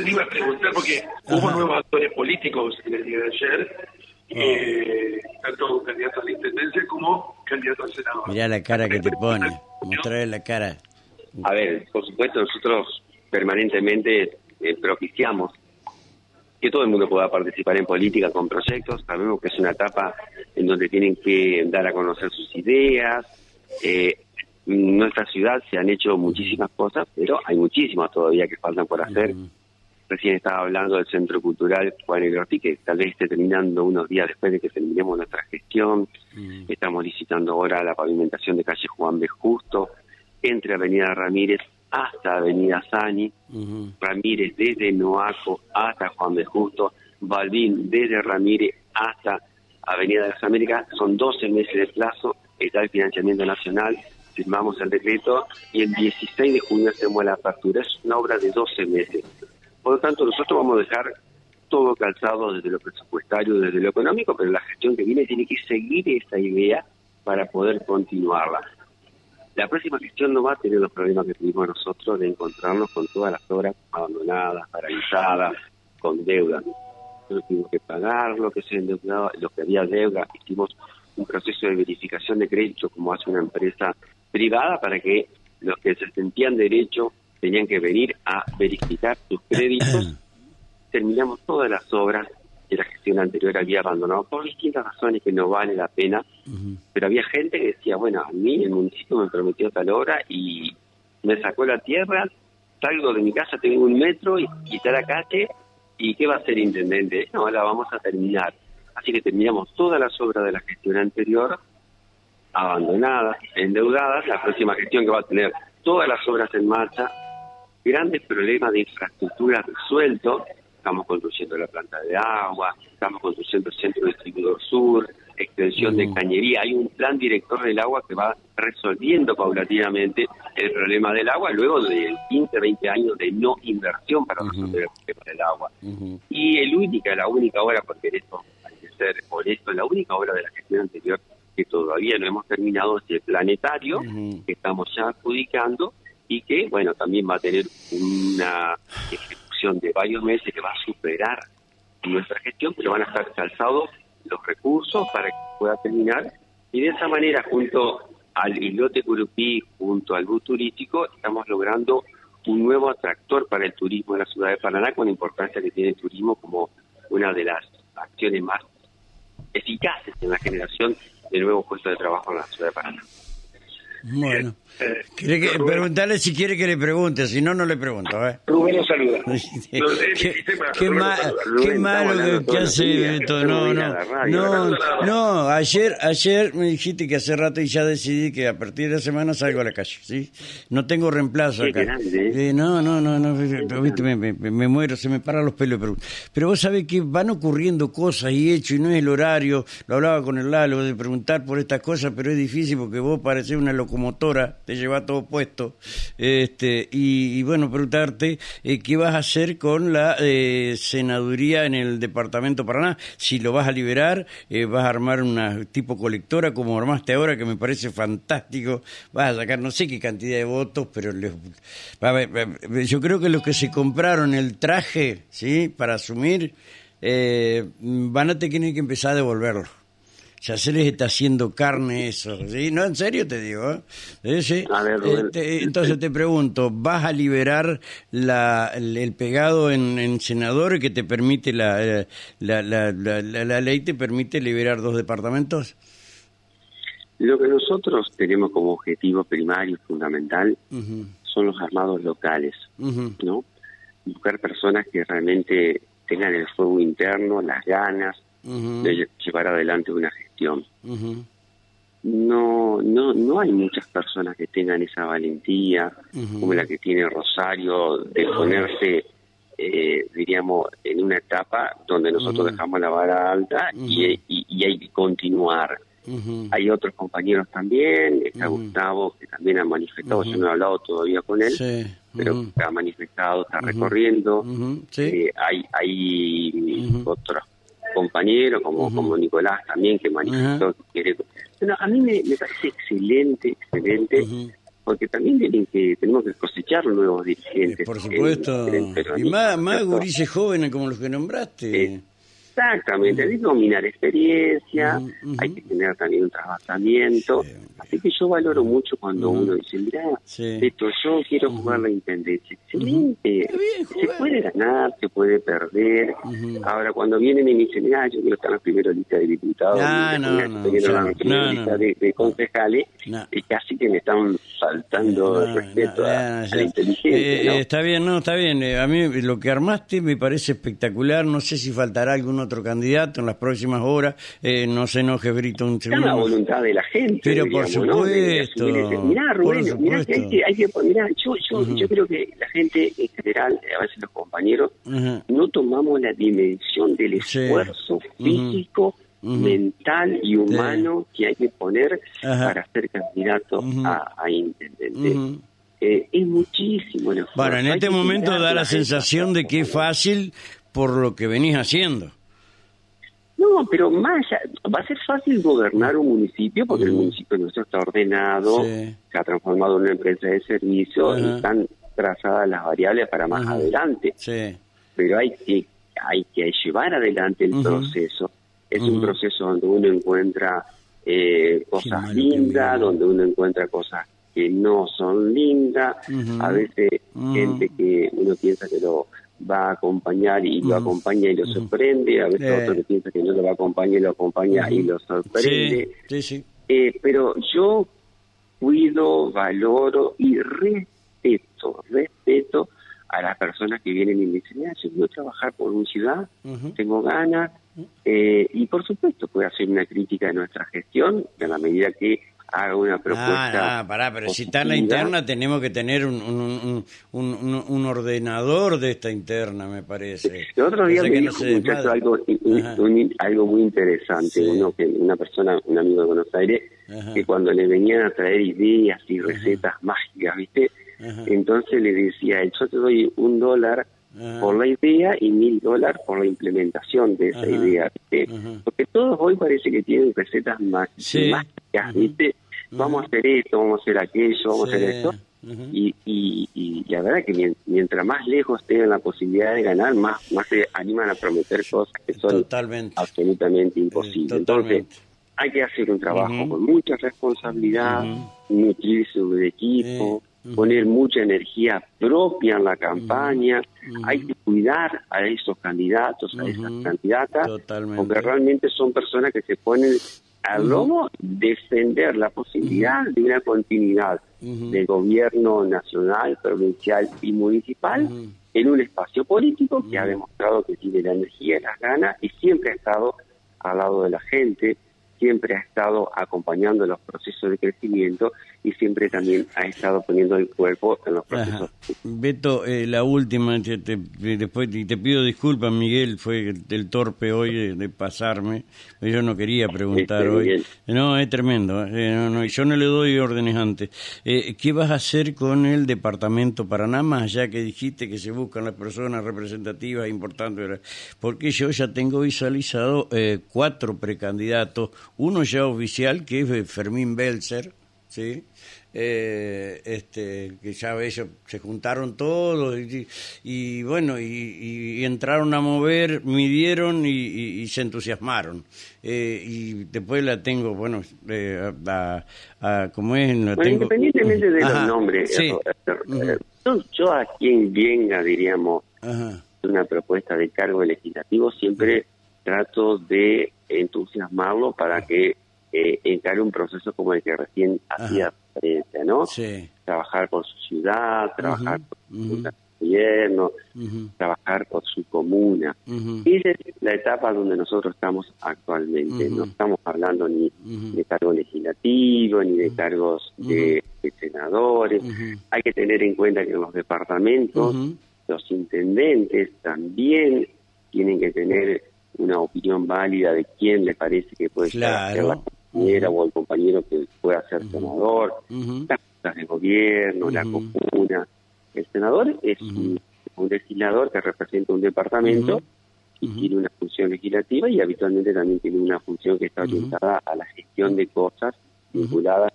le iba a preguntar porque hubo nuevos actores políticos en el día de ayer, eh, tanto candidatos a la intendencia como candidatos al senado. Mirá la cara que te pone, mostrarle la cara. A ver, por supuesto, nosotros permanentemente eh, propiciamos que todo el mundo pueda participar en política con proyectos. Sabemos que es una etapa en donde tienen que dar a conocer sus ideas. Eh, en nuestra ciudad se han hecho muchísimas cosas, pero hay muchísimas todavía que faltan por hacer. Recién estaba hablando del Centro Cultural Juan Elorti, que tal vez esté terminando unos días después de que terminemos nuestra gestión. Estamos licitando ahora la pavimentación de calle Juan B. Justo, entre Avenida Ramírez hasta Avenida Sani, Ramírez desde Noaco hasta Juan B. Justo, Balbín desde Ramírez hasta Avenida de las Américas, son 12 meses de plazo, está el financiamiento nacional, firmamos el decreto y el 16 de junio hacemos la apertura, es una obra de 12 meses. Por lo tanto, nosotros vamos a dejar todo calzado desde lo presupuestario, desde lo económico, pero la gestión que viene tiene que seguir esa idea para poder continuarla. La próxima gestión no va a tener los problemas que tuvimos nosotros de encontrarnos con todas las obras abandonadas, paralizadas, con deuda. Nosotros tuvimos que pagar lo que se endeudaba, lo que había deuda, hicimos un proceso de verificación de crédito como hace una empresa privada para que los que se sentían derecho tenían que venir a verificar sus créditos. Terminamos todas las obras que la gestión anterior había abandonado por distintas razones que no vale la pena, pero había gente que decía, bueno, a mí el municipio me prometió tal hora y me sacó la tierra, salgo de mi casa, tengo un metro y, y está la calle, ¿y qué va a hacer intendente? No, la vamos a terminar. Así que terminamos todas las obras de la gestión anterior, abandonadas, endeudadas, la próxima gestión que va a tener todas las obras en marcha, grandes problemas de infraestructura resueltos, estamos construyendo la planta de agua, estamos construyendo el centro distribuidor sur, extensión de cañería, hay un plan director del agua que va resolviendo paulatinamente el problema del agua luego de 15, 20 años de no inversión para resolver el problema del agua. Y el única, la única obra, porque esto hay que ser honesto, la única obra de la gestión anterior que todavía no hemos terminado es el planetario, que estamos ya adjudicando y que, bueno, también va a tener una ejecución de varios meses que va a superar nuestra gestión, pero van a estar calzados los recursos para que pueda terminar y de esa manera, junto al islote Curupí, junto al bus turístico, estamos logrando un nuevo atractor para el turismo de la ciudad de Paraná, con la importancia que tiene el turismo como una de las acciones más eficaces en la generación de nuevos puestos de trabajo en la ciudad de Paraná. Bueno, quiere que, preguntarle si quiere que le pregunte, si no, no le pregunto. ¿eh? Rubén lo saluda. qué, qué, ma qué malo que, que hace esto. No, no, no, no, ayer, ayer me dijiste que hace rato y ya decidí que a partir de la semana salgo a la calle, ¿sí? No tengo reemplazo acá. Eh, no, no, no, no, viste, me, me, me, muero, se me paran los pelos. Pero, pero vos sabés que van ocurriendo cosas y hechos y no es el horario. Lo hablaba con el Lalo de preguntar por estas cosas, pero es difícil porque vos parecés una locomotora, te lleva todo puesto. Este, y, bueno, preguntarte eh, qué vas a hacer con la eh, senaduría en el departamento Paraná. Si lo vas a liberar, eh, vas a armar una tipo colectora como armaste ahora, que me parece fantástico. Vas a sacar no sé qué cantidad de votos, pero les, yo creo que los que se compraron el traje, ¿sí? Para asumir, eh, van a tener que empezar a devolverlo ya se les está haciendo carne eso, ¿sí? No, en serio te digo, ¿eh? ¿Sí? ver, Rubén. Este, entonces te pregunto, ¿vas a liberar la, el, pegado en, en, senador que te permite, la, la, la, la, la ley te permite liberar dos departamentos? Lo que nosotros tenemos como objetivo primario y fundamental uh -huh. son los armados locales, uh -huh. ¿no? Buscar personas que realmente tengan el fuego interno, las ganas, Uh -huh. de llevar adelante una gestión. Uh -huh. No, no, no hay muchas personas que tengan esa valentía uh -huh. como la que tiene Rosario de ponerse, eh, diríamos, en una etapa donde nosotros dejamos la vara alta y, y, y, hay que continuar. Hay otros compañeros también, está Gustavo que también ha manifestado, yo no he hablado todavía con él, sí. pero ha manifestado, está recorriendo. ¿Sí? Eh, hay hay otros compañero, como, uh -huh. como Nicolás también, que manifestó uh -huh. que quiere... Bueno, a mí me, me, parece excelente, excelente uh -huh. porque también tienen que tenemos que cosechar nuevos dirigentes. Por supuesto. y más, más gurises jóvenes como los que nombraste. Exactamente, hay que dominar experiencia, hay que tener también un trabajamiento. Así que yo valoro mucho cuando uno dice, mira, esto, yo quiero jugar la intendencia. Excelente, se puede ganar, se puede perder. Ahora, cuando vienen y me dicen, mira, yo quiero estar en la primera lista de diputados, no, no, no, la primera lista de, concejales, y casi que me están faltando el respeto a, la inteligencia. Eh, está bien, no, está bien. Eh, a mí lo que armaste me parece espectacular. No sé si faltará alguno otro candidato en las próximas horas. Eh, no se enoje, Brito, un segundo. la voluntad de la gente. Pero por supuesto. Mirá, Rubén, mirá que hay que, hay que mirá, yo, yo, yo creo que la gente en general, a veces los compañeros, no tomamos la dimensión del esfuerzo físico, mental y humano que hay que poner para ser candidato a, a intendente. Eh, es muchísimo el esfuerzo. Bueno, en este momento da la sensación de que es fácil por lo que venís haciendo. No, pero más va a ser fácil gobernar un municipio porque el municipio nuestro está ordenado, se ha transformado en una empresa de servicios y están trazadas las variables para más adelante. Pero hay que hay que llevar adelante el proceso. Es un proceso donde uno encuentra eh, cosas lindas, donde uno encuentra cosas que no son lindas, a veces gente que uno piensa que lo va a acompañar y lo acompaña y lo sorprende, a veces otro que piensa que no lo va a acompañar y lo acompaña y lo sorprende. Eh, pero yo cuido, valoro y respeto, respeto a las personas que vienen y me dicen, yo quiero trabajar por una ciudad, tengo ganas, eh, y por supuesto puede hacer una crítica de nuestra gestión en la medida que haga una propuesta. Ah, pará, pero si está en la interna tenemos que tener un, un, un, un, ordenador de esta interna, me parece. El otro día me dijo algo, algo muy interesante, uno que una persona, un amigo de Buenos Aires, que cuando le venían a traer ideas y recetas mágicas, ¿viste? Entonces le decía, yo te doy un dólar por la idea y mil dólares por la implementación de esa idea. ¿viste? Porque todos hoy parece que tienen recetas mágicas, ¿viste? vamos a hacer esto, vamos a hacer aquello, vamos a hacer esto. y, y, y, la verdad que mientras más lejos tengan la posibilidad de ganar, más, más se animan a prometer cosas que son absolutamente imposibles. Entonces, hay que hacer un trabajo con mucha responsabilidad, nutrirse de equipo, poner mucha energía propia en la campaña, hay que cuidar a esos candidatos, a esas candidatas, porque realmente son personas que se ponen al lomo defender la posibilidad de una continuidad de gobierno nacional, provincial y municipal en un espacio político que ha demostrado que tiene la energía y las ganas y siempre ha estado al lado de la gente, siempre ha estado acompañando los procesos de crecimiento y siempre también ha estado poniendo el cuerpo en los procesos. Beto, eh, la última, te, después te, pido disculpas, Miguel, fue el, torpe hoy de, pasarme, yo no quería preguntar hoy. No, es tremendo, eh, yo no le doy órdenes antes. Eh, ¿Qué vas a hacer con el departamento Paraná, más ya que dijiste que se buscan las personas representativas importantes? Porque yo ya tengo visualizado cuatro precandidatos, uno ya oficial, que es Fermín Belzer, ¿sí? Eh, este, que ya ellos se juntaron todos y, bueno, y, entraron a mover, midieron y, se entusiasmaron. Eh, y después la tengo, bueno, eh, a, como es, la tengo... Independientemente de los nombres, yo, a quien venga, diríamos, una propuesta de cargo legislativo, siempre trato de entusiasmarlo para que eh, encare un proceso como el que recién hacía referencia, ¿no? Trabajar por su ciudad, trabajar por su gobierno, trabajar por su comuna. Esa es la etapa donde nosotros estamos actualmente. No estamos hablando ni de cargos legislativos, ni de cargos de, senadores. Hay que tener en cuenta que en los departamentos los intendentes también tienen que tener una opinión válida de quién le parece que puede ser la o el compañero que pueda ser senador, las juntas de gobierno, la comuna. El senador es un, legislador que representa un departamento y tiene una función legislativa y habitualmente también tiene una función que está orientada a la gestión de cosas vinculadas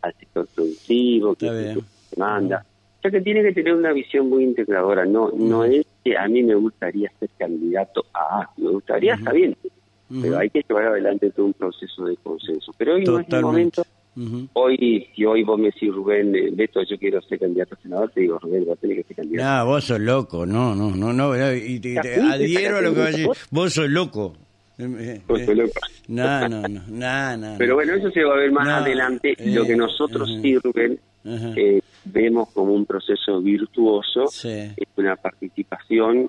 al sector productivo, que demanda. O sea que tiene que tener una visión muy integradora. No, no es que a mí me gustaría ser candidato a me gustaría, está bien, pero hay que llevar adelante todo un proceso de consenso. Pero hoy no es el momento. Hoy, si hoy vos me decís, Rubén, eh, Beto, yo quiero ser candidato a senador, te digo, Rubén, vos tenés que ser candidato. No, vos sos loco, no, no, no, no, y te, adhiero a lo que vas a decir, vos sos loco. Vos sos loco. No, no, no, no, no. Pero bueno, eso se va a ver más adelante. lo que nosotros sí, Rubén, eh, vemos como un proceso virtuoso, es una participación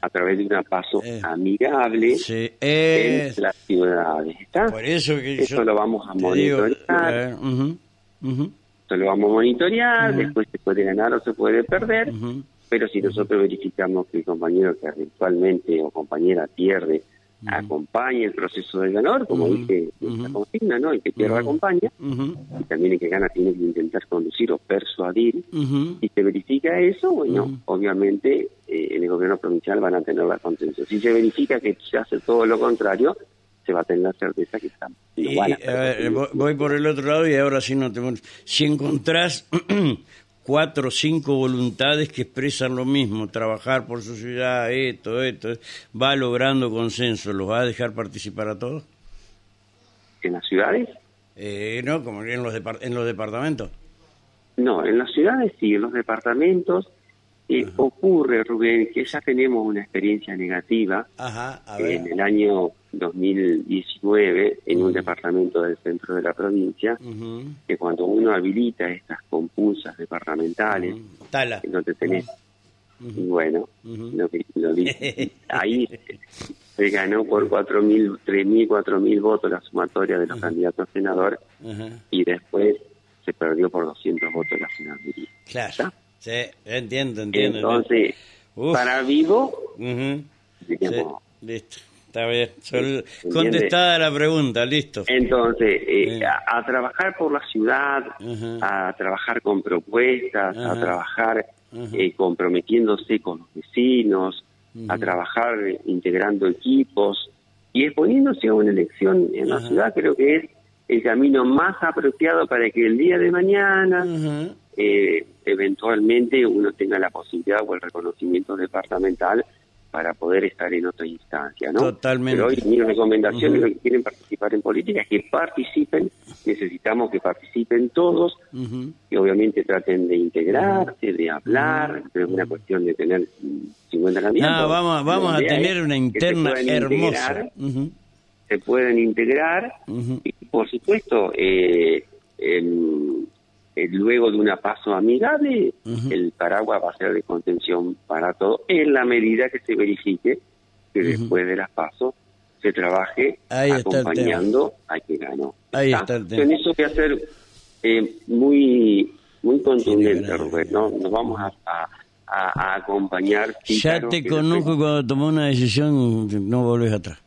a través de un paso eh. amigable en las ciudades. ¿está? Por eso, que eso lo vamos a monitorear. Esto lo vamos a monitorear, después se puede ganar o se puede perder, pero si nosotros verificamos que el compañero que actualmente o compañera pierde acompañe el proceso del ganador, como dije la consigna, ¿no? El que pierda acompaña, y también el que gana tiene que intentar conducir o persuadir. Si se verifica eso, bueno, obviamente eh, en el gobierno provincial van a tener la contención. Si se verifica que se hace todo lo contrario, se va a tener la certeza que estamos. voy por el otro lado y ahora sí no te... Si encontrás cuatro o cinco voluntades que expresan lo mismo, trabajar por su ciudad, esto, esto, va logrando consenso, ¿los va a dejar participar a todos? ¿En las ciudades? Eh, no, como en los, en los departamentos. No, en las ciudades sí, en los departamentos eh, ocurre, Rubén, que ya tenemos una experiencia negativa en el año 2019 en un departamento del centro de la provincia, que cuando uno habilita estas compulsas departamentales, donde tenés, bueno, ahí se ganó por 4.000, 3.000, 4.000 votos la sumatoria de los candidatos a senador y después se perdió por 200 votos la senaduría. Claro, sí, entiendo, entiendo. Entonces, para vivo, listo. Está bien, contestada la pregunta, listo. Entonces, eh, a, trabajar por la ciudad, a trabajar con propuestas, a trabajar eh, comprometiéndose con los vecinos, a trabajar integrando equipos y exponiéndose a una elección en la ciudad, creo que es el camino más apropiado para que el día de mañana eh, eventualmente uno tenga la posibilidad o el reconocimiento departamental para poder estar en otra instancia, ¿no? Totalmente. Pero hoy mi recomendación es que quieren participar en política que participen, necesitamos que participen todos, y obviamente traten de integrarse, de hablar, pero es una cuestión de tener 50 candidatos. No, vamos, vamos a tener una interna hermosa. Se pueden integrar, y por supuesto, eh, eh, luego de una paso amigable, el paraguas va a ser de contención para todo, en la medida que se verifique que después de las pasos se trabaje acompañando a quien ganó. Ahí está el tema. En eso voy a ser eh, muy muy contundente, Rubén. ¿no? Nos vamos a, a, acompañar. Ya te conozco cuando tomó una decisión, no volvés atrás.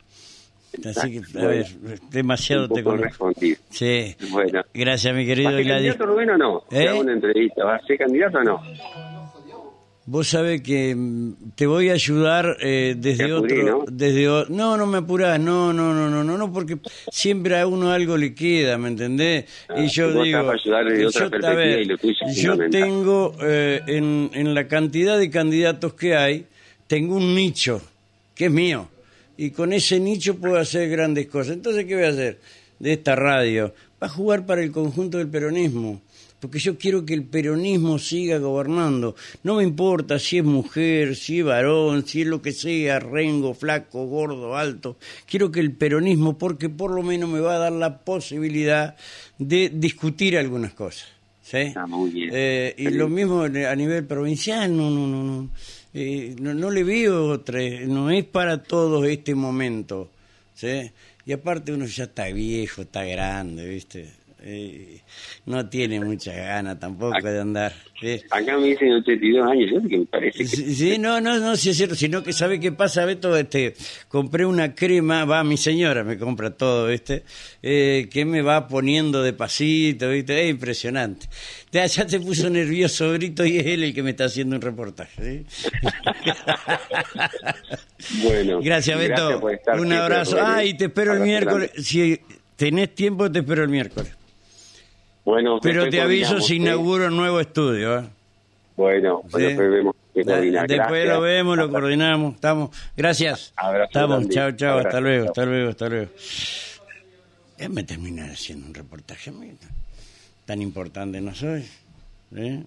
Así que, a ver, demasiado te conozco. Sí. Bueno. Gracias, mi querido. ¿Va a ser candidato Rubén o no? ¿Eh? una entrevista. ¿Va a ser candidato o no? Vos sabés que mm, te voy a ayudar eh, desde otro, ¿no? desde no, no me apurás, no, no, no, no, no, no, porque siempre a uno algo le queda, ¿me entendés? Ah, y yo digo, yo, tengo eh, en, en la cantidad de candidatos que hay, tengo un nicho que es mío y con ese nicho puedo hacer grandes cosas. Entonces, ¿qué voy a hacer de esta radio? Va a jugar para el conjunto del peronismo, porque yo quiero que el peronismo siga gobernando. No me importa si es mujer, si es varón, si es lo que sea, rengo, flaco, gordo, alto. Quiero que el peronismo, porque por lo menos me va a dar la posibilidad de discutir algunas cosas. ¿sí? muy bien. Eh, y lo mismo a nivel provincial, no, no, no, no eh, no, le veo otra, no es para todos este momento, ¿sí? Y aparte uno ya está viejo, está grande, ¿viste? Eh, no tiene mucha gana tampoco de andar. Acá me dicen 82 años, que me parece Sí, no, no, no, sí es cierto, sino que sabe qué pasa, Beto, este, compré una crema, va, mi señora me compra todo, ¿viste? Eh, que me va poniendo de pasito, ¿viste? Es impresionante. Ya, ya te puso nervioso, Grito, y es él el que me está haciendo un reportaje. bueno. Gracias, Beto. un abrazo. Ah, y te espero el miércoles. Si tenés tiempo, te espero el miércoles. Bueno, Pero te aviso si inauguro un nuevo estudio. ¿eh? Bueno, Sí. bueno, después vemos. Después Gracias. lo vemos, lo coordinamos. Estamos. Gracias. Abrazo Estamos. Chao, chao. Hasta luego, hasta luego, hasta luego. Déjame terminar haciendo un reportaje. Tan importante no soy. ¿eh?